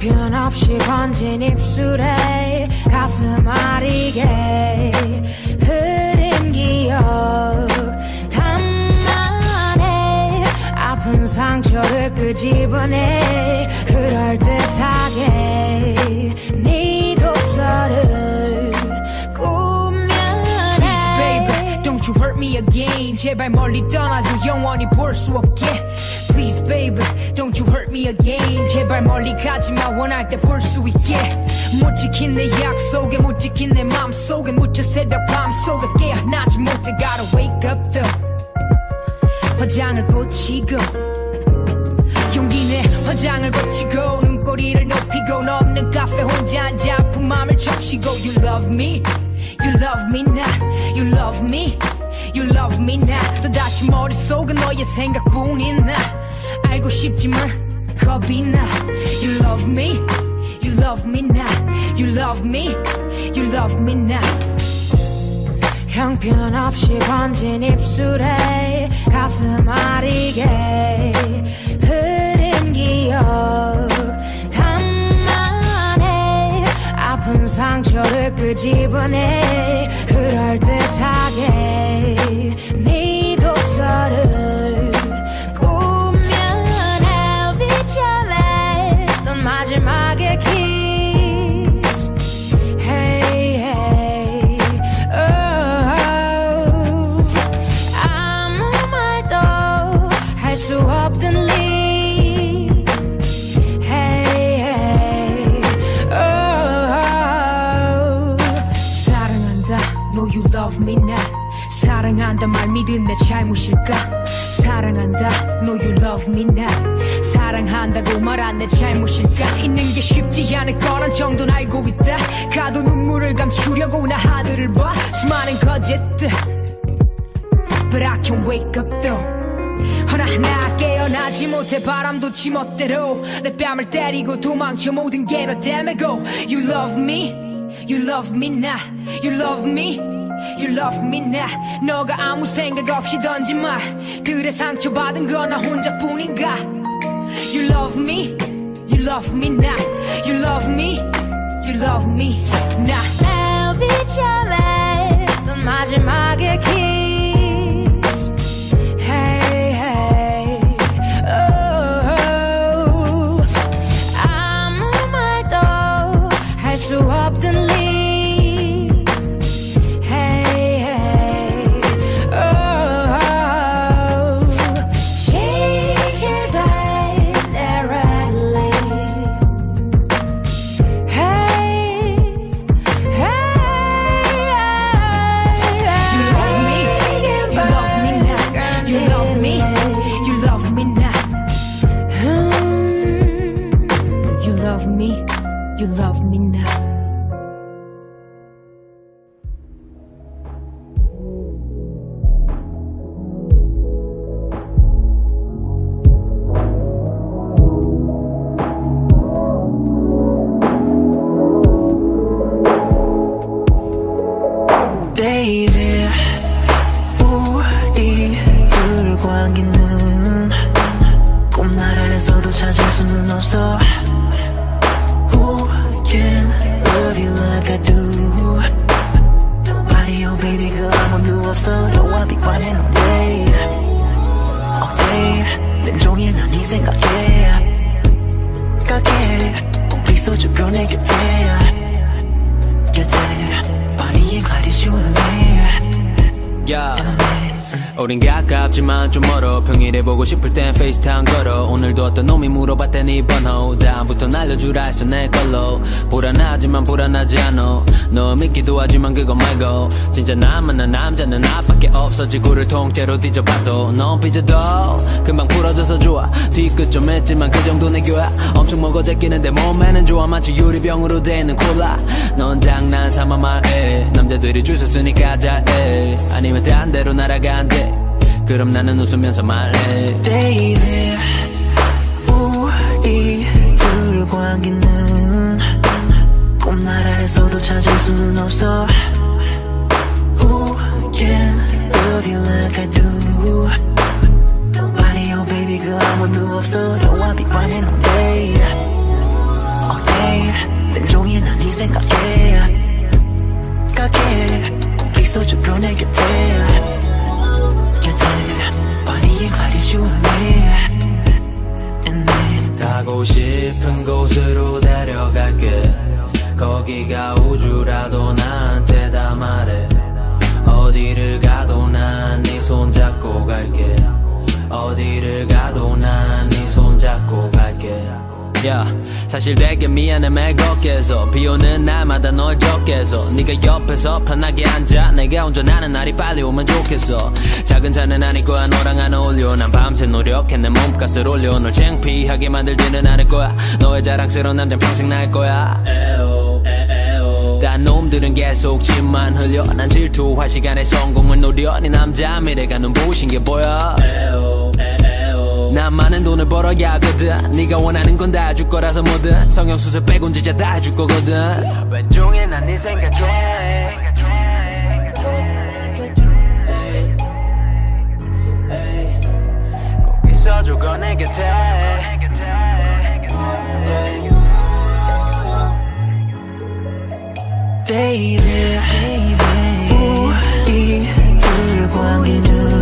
형편없이 번진 입술에 가슴 아리게 흐린 기억 단만에 아픈 상처를 끄집어내. 그럴듯하게 네 독서를 꾸며내. Please baby don't you hurt me again. 제발 멀리 떠나줘 영원히 볼 수 없게 Please baby don't you hurt me again. 제발 멀리 가지마 원할 때 볼 수 있게. 못 지킨 내 약속에 못 지킨 내 맘속에 묻혀 새벽 밤속에 깨어나지 못해. Gotta wake up though 화장을 고치고. 용기 내 화장을 고치고. 눈꼬리를 높이고. 너 없는 카페 혼자 앉아 아픈 맘을 적시고. You love me You love me not You love me You love me not 또다시 머릿속은 너의 생각뿐인 나 알고 싶지만 겁이 나. You love me You love me not You love me You love me not 형편없이 번진 입술에 가슴 아리게 흐린 기억 단만에 아픈 상처를 끄집어내 그럴듯하게 믿은 내 잘못일까? 사랑한다. No you love me not 사랑한다고 말한 내 잘못일까? 있는 게 쉽지 않을 거란 정도는 알고 있다. 가도 눈물을 감추려고 나 하늘을 봐. 수많은 거짓들. But I can wake up though. 허나 나 깨어나지 못해 바람도 지멋대로. 내 뺨을 때리고 도망쳐 모든 게너 때문에 go. You love me. You love me not You love me You love me not 너가 아무 생각 없이 던진 말들에 상처받은 건 나 혼자뿐인가 You love me You love me not You love me You love me not 날 비춰냈던 마지막의 kiss You love me not. 가깝지만 좀 멀어 평일에 보고 싶을 땐 FaceTime 걸어. 오늘도 어떤 놈이 물어봤더니 번호 다음부터 날려주라 했어 내 걸로. 불안하지만 불안하지 않아 너 믿기도 하지만 그거 말고. 진짜 나 만난 남자는 나밖에 없어. 지구를 통째로 뒤져봐도. 넌 삐져도 금방 풀어져서 좋아. 뒤끝 좀 했지만 그 정도 애교야 엄청 먹어 제끼는데 몸에는 좋아. 마치 유리병으로 되는 콜라. 넌 장난 삼아 말해. 남자들이 줄 섰으니까 잘해. 아니면 딴 데로 날아간대 그럼 나는 웃으면서 말해 Baby 우리 둘 관계는 꿈나라에서도 찾을 수는 없어 Who can love you like I do Nobody oh baby 그 아무도 없어 Don't wanna be finding all day All day 왼종일 난네 생각해 가게 꼭 있어줘 내 곁에 Then 가고 싶은 곳으로 데려갈게. 거기가 우주라도 나한테 다 말해. 어디를 가도 난 네 손잡고 갈게. 어디를 가도 난 네 손잡고 갈게 야. 사실 되게 미안해 매겁게서. 비 오는 날마다 널 적게서. 네가 옆에서 편하게 앉아. 내가 운전하는 날이 빨리 오면 좋겠어. 작은 차는 아닐 거야 너랑 안 어울려 난 밤새 노력해 내 몸값을 올려. 널 창피하게 만들지는 않을 거야. 너의 자랑스러운 남자 평생 날 거야. 딴 놈들은 계속 침만 흘려. 난 질투할 시간에 성공을 노려. 네 남자 미래가 눈부신 게 보여 난 많은 돈을 벌어야 하거든. 네가 원하는 건 다 줄 거라서 뭐든. 성형수술 빼곤 진짜 다 해줄 거거든. 왼종일 난네 생각해. 꼭 있어줘 내 곁에. Baby 우리 둘 관계는 꿈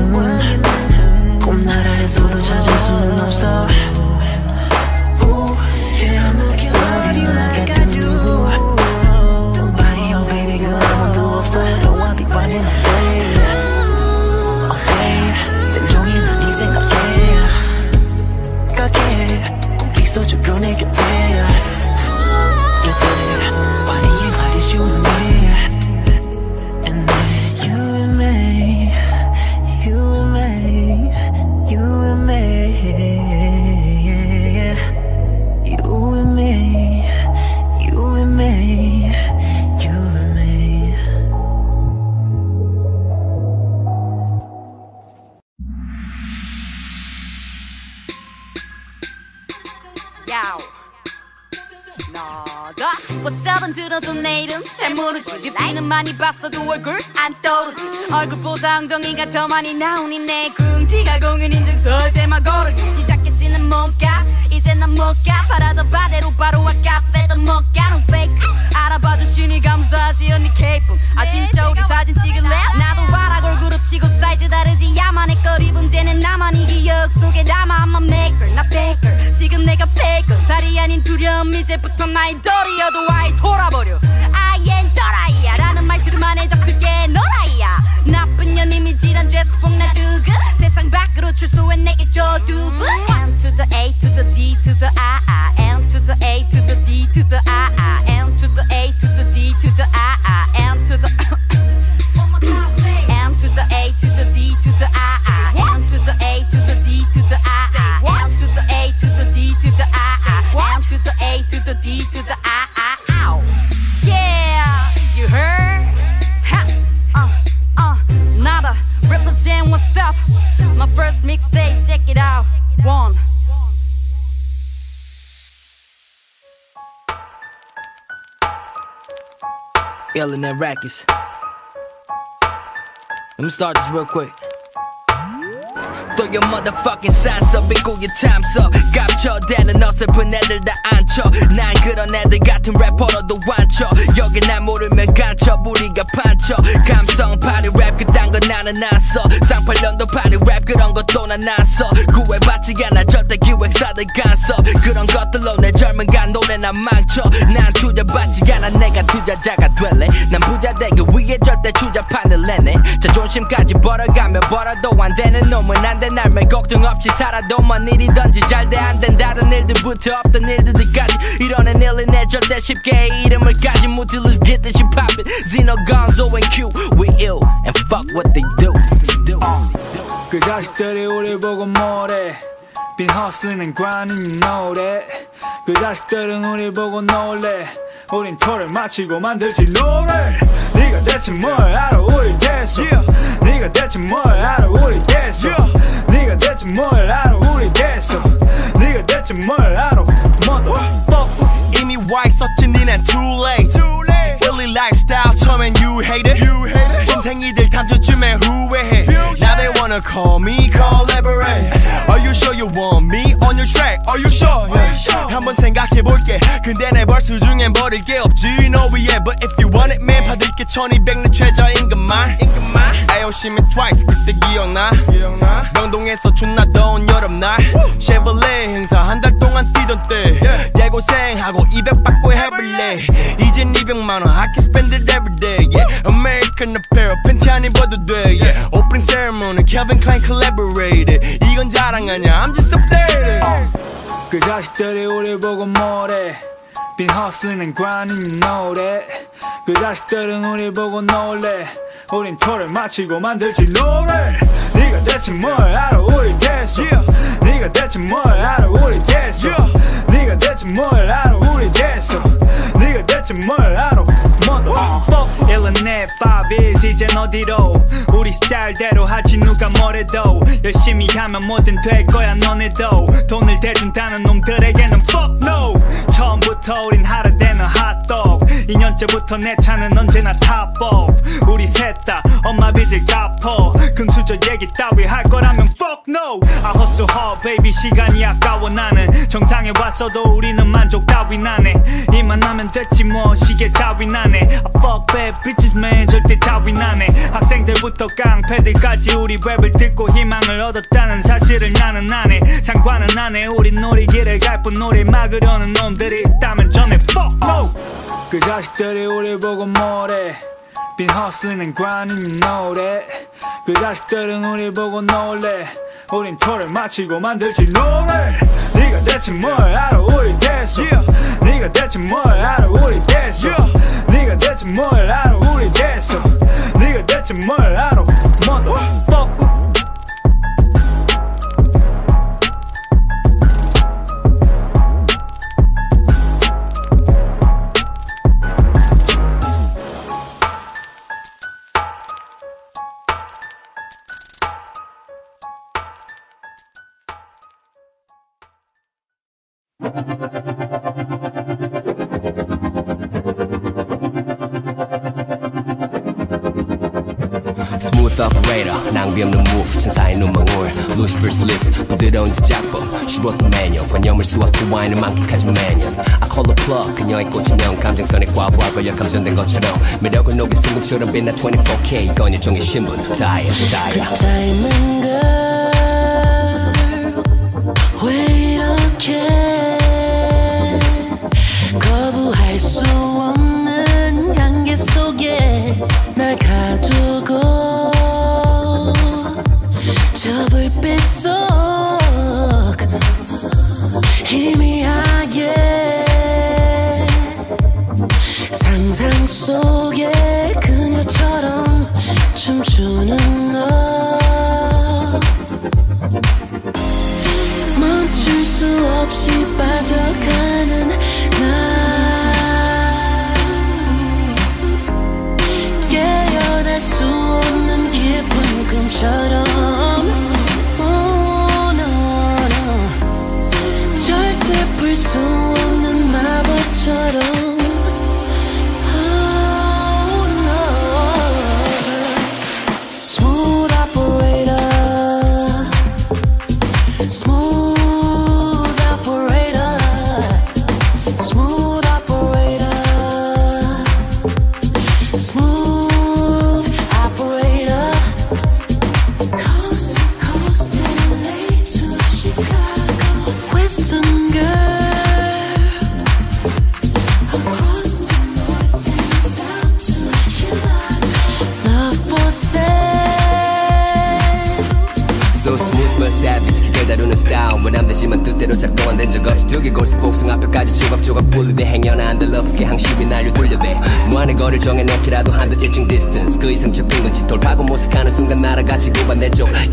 야오. 너다 워썹은 들어도 내 이름 잘 모르지. 뷰티는 많이 봤어도 얼굴 안 떠오르지. 얼굴보다 엉덩이가 더 많이 나오니 내 궁디가 공연 인증서 이제만 고르기 시작했지는 뭔가 이제 난 못가 바라던 바대로 바로 와 카페도 못가 넌 fake. 알아봐 주시니 감사하지 언니 케이품 아 진짜 우리 사진 찍을래? 나도 봐라 골그룹 치고 사이즈 다르지. 야만의 걸 입은 쟤는 나만 이 기억 속에 남아. I'm a maker 나 baker. 지금 내가 faker 살이 아닌 두려움 이제부터 나의 돌이어도 아이 돌아버려. I ain't 또라이야. 라는 말투로만 해도 그게 너라 이야 나쁜 년 이미지란 죄수폭 나 두고 세상 밖으로 출소해 내게 줘 두부 M to the A to the D to the I I M to the A to the D to the I Yelling at Rackets. Let me start this real quick. Throw your motherfucking signs up, 고 your time's up. 깝쳐대는 어설픈 애들 다 앉혀. 난 그런 애들 같은 래퍼로도 완쳐. 여기 날 모르면 간첩, 우리가 판쳐. 감성 파리 랩 그딴 거 나는 안 써. 쌍팔년도 파리 랩 그런 것도 난안 써. 구애받지 않아 절대 기획사들 간섭. 그런 것들로 내 젊은 간 노래 난 망쳐. 난 투자받지 않아 내가 투자자가 될래. 난 부자 되기 위해 절대 주자판을 내네. 자존심까지 벌어가며 벌어도 안 되는 놈은 안 돼. 날매 걱정 없이 살아도만 일이든지 잘 돼 안 된다던 일들부터 없던 일들까지 이런 애 일은 내 절대 쉽게 이름을 까지 못해 Let's get this shit poppin' Zeno, Gonzo and Q We ill and fuck what they do 그 자식들이 우리 보고 뭐래? Been hustling and grinding you know that. 그 자식들은 우리 보고 놀래? 우린 토를 마치고 만들지 노래. 네가 대체 뭘 알아? 우리 대해서 네가 대체 뭘 알아? 우리 대해서 네가 대체 뭘 알아? 우리 대해서 네가 대체 뭘 알아? Motherfucker 이미 와 있었지 니넨 too late wanna call me collaborate Are you sure you want me on your track Are you sure? Yeah. 한번 생각해볼게 근데 내 벌수 중엔 버릴 게 없지 No yeah but if you want it man 받을게 1200내 최저임금만 아 요시면 twice 그때 기억나 명동에서 존나 더운 여름날 쉐벌레 행사 한 달 동안 뛰던 때 대고생하고 200 받고 해볼래 이젠 200만원 I can spend it every day yeah. American Apparel 팬티 안 입어도 돼 yeah. Opening ceremony Calvin Klein collaborated 이건 자랑 아니야 I'm just updated 그 자식들이 우리 보고 뭐래 Been hustling and grinding you know that 그 자식들은 우리 보고 놀래 우린 토를 마치고 만들지 노래. 네가 대체 뭘 알아? 우리 대서 네가 대체 뭘 알아? 우리 대서 네가 대체 뭘 알아? 우리 대서 네가 대체 뭘 알아? motherfucker 1내 5is 이젠 어디로? 우리 스타일대로 하지 누가 뭐래도. 열심히 하면 뭐든 될 거야 너네도. 돈을 대준다는 놈들에게는 fuck no 처음부터 우린 하루대는 핫도그. 2년째부터 내 차는 언제나 off 우리 셋 다 엄마 빚을 갚어. 금수저 얘기 따위 할 거라면 fuck no. I hustle hard baby 시간이 아까워. 나는 정상에 왔어도 우리는 만족 따위 나네. 이만 하면 됐지 뭐 시계 따위 나네. I fuck bad bitches man 절대 따위 나네. 학생들부터 깡패들까지 우리 랩을 듣고 희망을 얻었다는 사실을 나는 아네. 상관은 안해 우린 우리 길을 갈뿐 우리 막으려는 놈들 이 있다면 전에 fuck no. 그 자식들이 우리 보고 뭐래? Grinding you know that. 그 자식들은 우리 보고 놀래? 우린 토를 마치고 만들지 노래. 네가 대체 뭘 알아? 우리 대서 네가 대체 뭘 알아? 우리 대서 네가 대체 뭘 알아? 우리 대서 네가 대체 뭘 알아? Motherfucker Smooth operator 낭비 없는 move 천사의 눈망울. Lucifer's lips 부드러운 제작법 슈로트 매뉴 관념을 수확해 와인을 만끽하지 매년 I call a plug 그녀의 꽂히면 감정선에 과부하 걸려 감전된 것처럼. 매력을 녹여 승금처럼 빛나 24K 이건 일종의 신분 다이아 다이아 닮 속에 그녀처럼 춤추는 너. 멈출 수 없이 빠져가는 나. 깨어날 수 없는 깊은 꿈처럼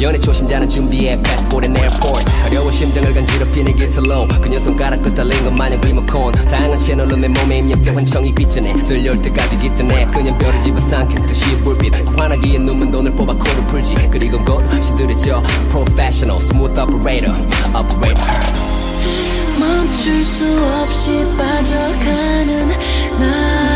연애 초심자는 준비해 passport and airport. 어려워 심장을 간지럽히는 기틀로 그녀 손가락 끝 달린 것 마냥 리모컨. 다양한 채널로 내 몸에 입력돼 환청이 비치네 들려올 때까지 깃드네. 그냥 뼈를 집어 삼켰듯이 불빛. 환하기에 눈만 돈을 뽑아 코를 풀지. 그리고 곧 시들해져 professional smooth operator operator. 멈출 수 없이 빠져가는 나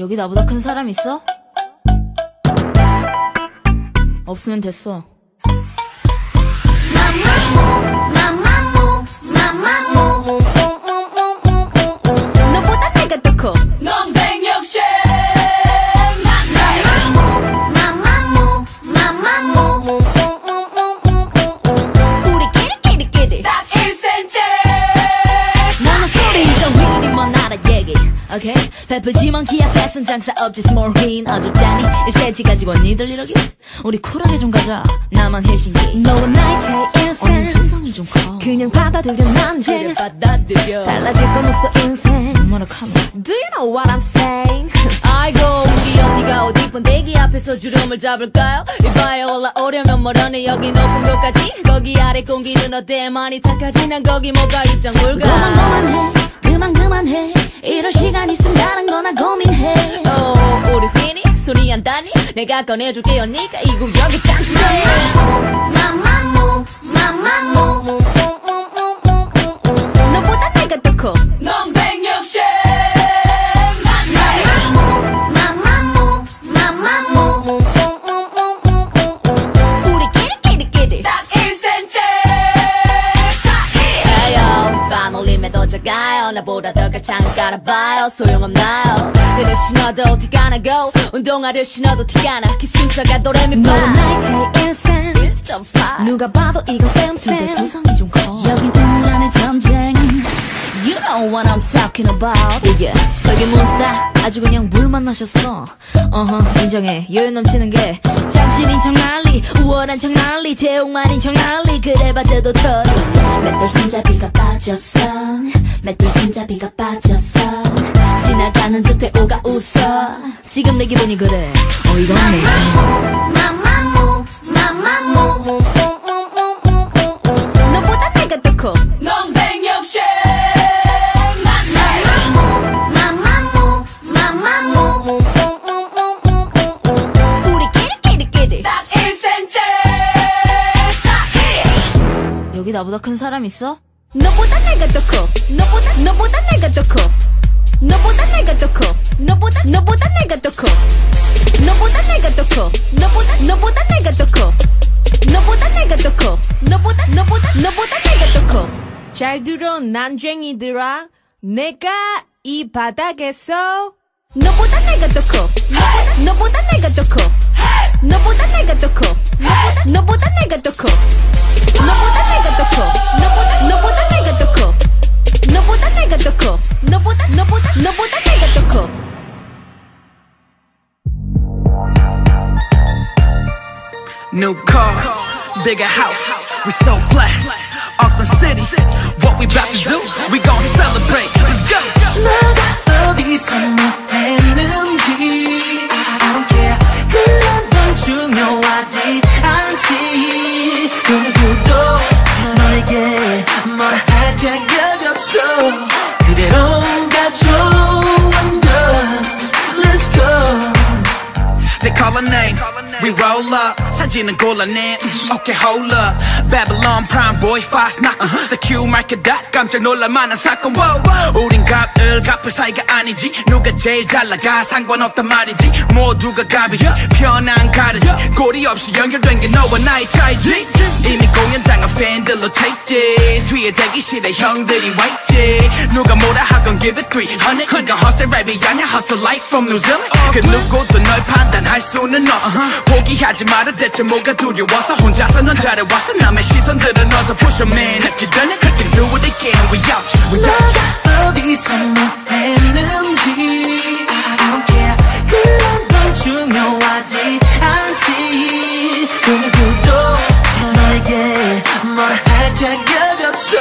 여기 나보다 큰 사람 있어? 없으면 됐어. 너보다 베프지만 키 앞에선 장사 없지 small win 어줍잖니 1cm 가 지고 니들 이러기. 우리 쿨하게 좀 가자. 나만 헬싱기. 너와 나의 차이 언니. 두상이 좀커. 그냥 받아들여 난쟁. 받아들여. 달라질 건 없어 인생. 얼마나 카노. Do you know what I'm saying? 아이고 우리 언니가 어디 번데기 앞에서 주름을 잡을까요? 이봐요 올라오려면 멀어네 여기 높은 곳까지? 거기 아래 공기는 어때? 많이 탁하지? 난 거기 뭐가 입장 불가? 그만 그만해. 그만 그만해. 이럴 시간 있으면 거나 고민해. 어 우리 휘니 소리 안 다니 내가 꺼내줄게 언니가 이 구역에 짱세 마마무 마마무 더 가창 깔아봐요. 소용없나요? 그를 신어도 티가 나고 운동화를 신어도 티가 나? 기순서가 도레미파. 너와 나의 인생. 1.5 누가 봐도 근데 쌤쌤. 두상이 좀 커. 여기 눈물 안에 전쟁. You know what I'm talking about. 이게 거기 몬스타. 아주 그냥 물 만나셨어. 어허 인정해. 여유 넘치는 게. 장신인 척 난리 우월한 척 난리 제옥만인 척 난리. 그래봤자도 털이. 맷돌 손잡이가 빠졌어 맷돌 손잡이가 빠졌어 지나가는 저태 오가 웃어 지금 내 기분이 그래 어이가 없네 마마무 마마무 너보다 내가 더 커. 넌 백력시. 마마무 마마무 우리끼리끼리끼리. 딱 1cm. 차이. 여기 나보다 큰 사람 있어? 너보다 내가 더 커. 너보다 너보다 내가 더 커. 너보다 내가 더 커. 너보다 너보다 내가 더 커. 너보다 내가 더 커. 너보다 너보다 내가 더 커. 너보다 내가 더 커. 너보다 너보다 너보다 내가 더 커. 잘 들어 난쟁이들아 내가 이 바닥에서 너보다 내가 더 커. 너보다 너보다 내가 더 커. 너보다 내가 더 커. 너보다 너보다 내가 더 커. 너보다 내가 더 커. 너보다 내가 더 커. 너보다 너보다 너보다 내가 더 커. New cars, bigger house, we so blessed. Auckland City, what we about to do? We gon' celebrate. Let's go. 너가 어디서 뭐 했는지 We roll up. 사진은 골라내. Okay, hold up. Babylon Prime Boy Fast knock. The Q market dot 깜짝 놀랄만한 사건. Wow. 우린 갑을 갚을 사이가 아니지. 누가 제일 잘 나가 상관없단 말이지. 모두가 갑이지. 편한 가르지. 고리 없이 연결된 게 너와 나의 차이지. 이미 공연장은 팬들로 차있지. 뒤에 대기실에 형들이 와 있지. 누가 뭐라 하건 give it 300. 이건 hustle 랩이 아냐 hustle life from New Zealand. 그 누구도 널 판단할 수는 없어. 포기하지 마라 대체 뭐가 두려워서 혼자서 넌 잘해왔어. 남의 시선들은 어서 push your man if you done it you can do it again we out you. we out you 어디서 뭐 했는지 I don't care 그런 건 중요하지 않지. 그 누구도 너에게 뭐라 할 자격 없어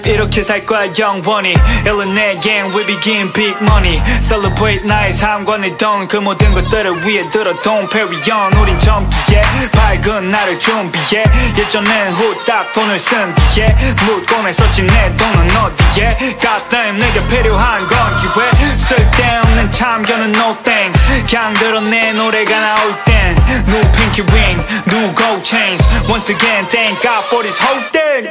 life 이렇게 살 거야 영원히. 일론 내 gang we begin big money. Celebrate 나의 삶과 내돈그 모든 것들을 위해 들어. Don't carry on 우린 젊기에. 밝은 날을 준비해. 예전엔 후딱 돈을 쓴 뒤에. 묻고 냈었지 내 돈은 어디에? God damn 내게 필요한 건 기회. 쓸데없는 참견은 no thanks. 그냥 들어 내 노래가 나올 땐 New pinky ring, new gold chains Once again thank God for this whole thing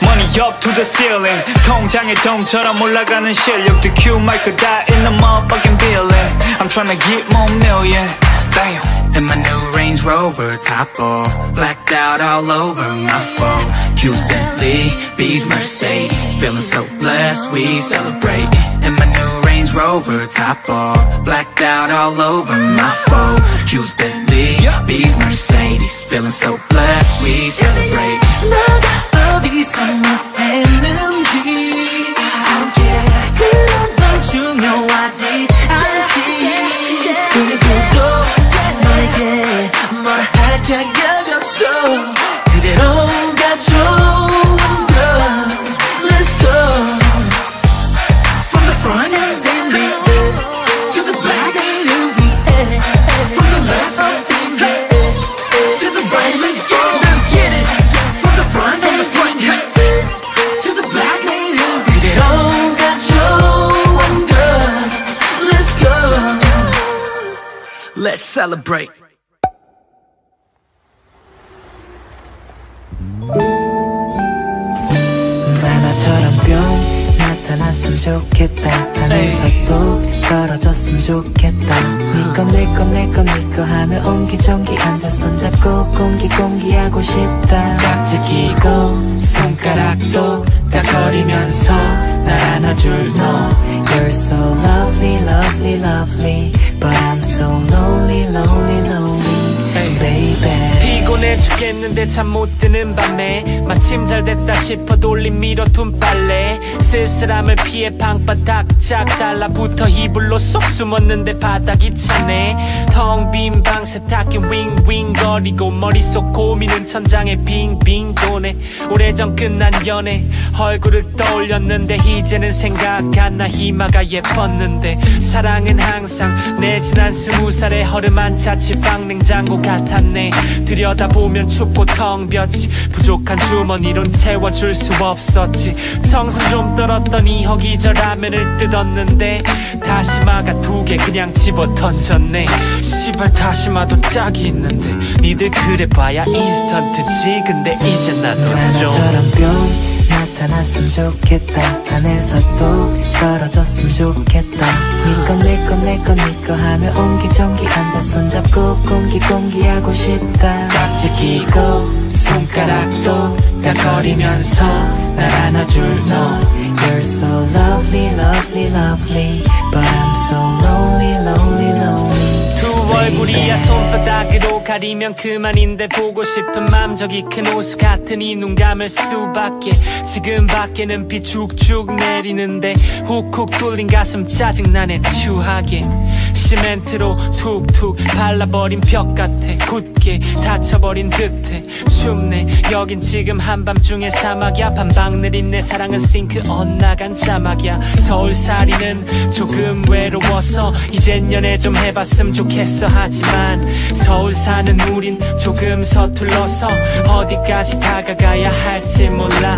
Money up to the ceiling 통장의 돈처럼 올라가는 실력 The Q 마이크 다 in the motherfucking building I'm tryna get more million Damn In my new Range Rover, top off, blacked out all over my phone. Q's Bentley, B's Mercedes, feeling so blessed, we celebrate. In my new Range Rover, top off, blacked out all over my phone. Q's, Bentley, yeah. Mercedes Feeling so blessed, we celebrate Love, love these celebrate. 만화처럼 뿅 나타났으면 좋겠다. 하늘서 또 떨어졌으면 좋겠다. 니꺼 내꺼 내꺼내꺼 하며 옹기종기 앉아 손잡고 공기 공기하고 싶다. 깍지 끼고 손가락도 딱 거리면서 날 안아줄 너 You're so lovely lovely lovely But I'm so lonely lonely lonely 피곤해 죽겠는데 잠 못 드는 밤에 마침 잘 됐다 싶어 돌림 밀어둔 빨래. 쓸쓸함을 피해 방바닥 짝 달라붙어 이불로 쏙 숨었는데 바닥이 차네. 텅 빈 방 세탁기 윙윙 거리고 머릿속 고민은 천장에 빙빙 도네. 오래전 끝난 연애 얼굴을 떠올렸는데 이제는 생각 안 나 희마가 예뻤는데. 사랑은 항상 내 지난 스무 살의 허름한 자취방 냉장고 같았네. 들여다보면 춥고 텅 비었지 부족한 주머니론 채워줄 수 없었지. 정성 좀 떨었더니 허기져 라면을 뜯었는데 다시마가 두 개 그냥 집어 던졌네. 시발 다시마도 짝이 있는데 니들 그래봐야 인스턴트지. 근데 이제 나도 좀 나타났으면 좋겠다. 하늘서 또 떨어졌으면 좋겠다. 니꺼 내꺼 내꺼 니꺼 하며 옹기종기 앉아 손잡고 공기 공기하고 싶다. 깍지 끼고 손가락도 딱거리면서 날 안아줄 너. You're so lovely lovely lovely But I'm so lonely lonely lonely. 두 얼굴이야 손바닥으로 가리면 그만인데 보고 싶은 맘 저기 큰 호수 같은 이 눈 감을 수밖에. 지금 밖에는 비 축축 내리는데 훅훅 뚫린 가슴 짜증나네 추하게. 시멘트로 툭툭 발라버린 벽 같아. 굳게 닫혀버린 듯해. 춥네. 여긴 지금 한밤중에 사막이야. 반방 느린 내 사랑은 싱크 엇나간 자막이야. 서울살이는 조금 외로워서 이젠 연애 좀 해봤으면 좋겠어. 하지만 서울 사는 우린 조금 서툴러서 어디까지 다가가야 할지 몰라.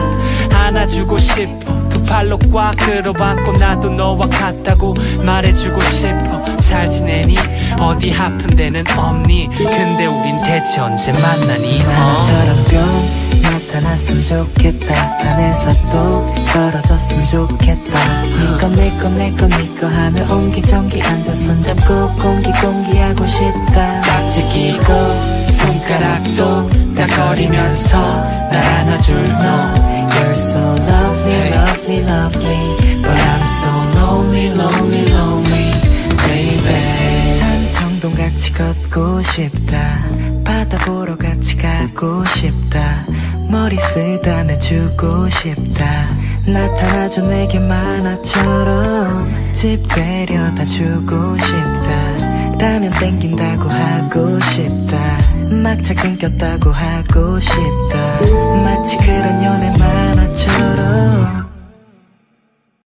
안아주고 싶어. 두 팔로 꽉 끌어안고 나도 너와 같다고 말해주고 싶어. 잘 지내니? 어디 아픈 데는 없니? 근데 우린 대체 언제 만나니? 어? 만화처럼 뿅 나타났으면 좋겠다. 하늘서 또 떨어졌으면 좋겠다. 니꺼 내꺼 내꺼 니꺼 하며 옹기종기 앉아 손잡고 공기 공기하고 싶다. 깍지 끼고 손가락도 딱거리면서 날 안아줄 너. You're so lovely lovely lovely. But I'm so lonely lonely lonely baby. 산청동 같이 걷고 싶다. 바다 보러 같이 가고 싶다 머리 쓰다며 주고 싶다. 나타나줘 내게 만화처럼. 집 데려다 주고 싶다. 라면 땡긴다고 하고 싶다. 막차 끊겼다고 하고 싶다. 마치 그런 연애 만화처럼